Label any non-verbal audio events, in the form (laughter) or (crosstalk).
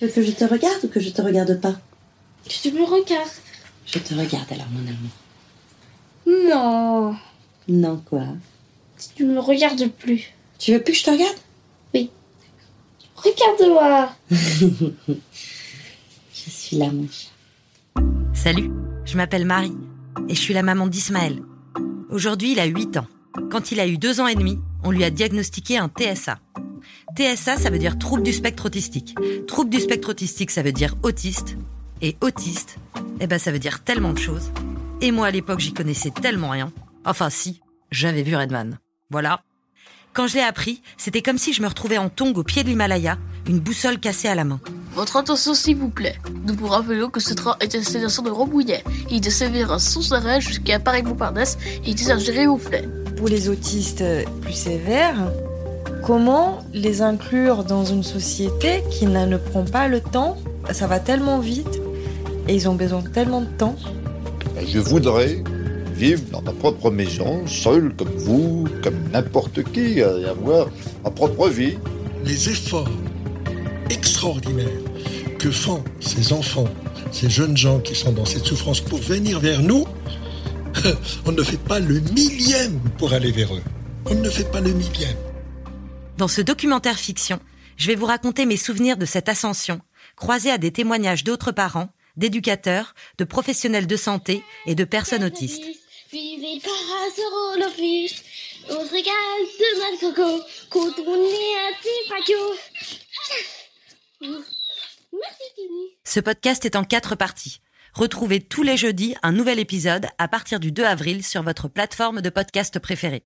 Tu veux que je te regarde ou que je te regarde pas? Tu me regardes. Je te regarde alors, mon amour. Non. Non, quoi? Tu ne me regardes plus. Tu veux plus que je te regarde? Oui. Regarde-moi. (laughs) Je suis là, mon chat. Salut, je m'appelle Marie et je suis la maman d'Ismaël. Aujourd'hui, il a 8 ans. Quand il a eu 2 ans et demi, on lui a diagnostiqué un TSA. TSA, ça veut dire trouble du spectre autistique. Trouble du spectre autistique, ça veut dire autiste. Et autiste, eh ben, ça veut dire tellement de choses. Et moi, à l'époque, j'y connaissais tellement rien. Enfin, si, j'avais vu Redman. Voilà. Quand je l'ai appris, c'était comme si je me retrouvais en tongue au pied de l'Himalaya, une boussole cassée à la main. Votre attention s'il vous plaît. Nous vous rappelons que ce train est à destination de Rambouillet. Il desservira sans arrêt jusqu'à Paris-Montparnasse et est géré au flets. Pour les autistes plus sévères, comment les inclure dans une société qui ne prend pas le temps? Ça va tellement vite et ils ont besoin de tellement de temps. Ben, Je voudrais vivre dans ma propre maison, seul comme vous, comme n'importe qui, et avoir ma propre vie. les efforts extraordinaires que font ces enfants, ces jeunes gens qui sont dans cette souffrance pour venir vers nous, (laughs) on ne fait pas le millième pour aller vers eux. On ne fait pas le millième. Dans ce documentaire fiction, je vais vous raconter mes souvenirs de cette ascension, croisés à des témoignages d'autres parents, d'éducateurs, de professionnels de santé et de personnes autistes. Vivez le parasol au fiche. On se régale de noix de coco. Quand on est un petit paquet. Merci, Tini. Ce podcast est en quatre parties. Retrouvez tous les jeudis un nouvel épisode à partir du 2 avril sur votre plateforme de podcast préférée.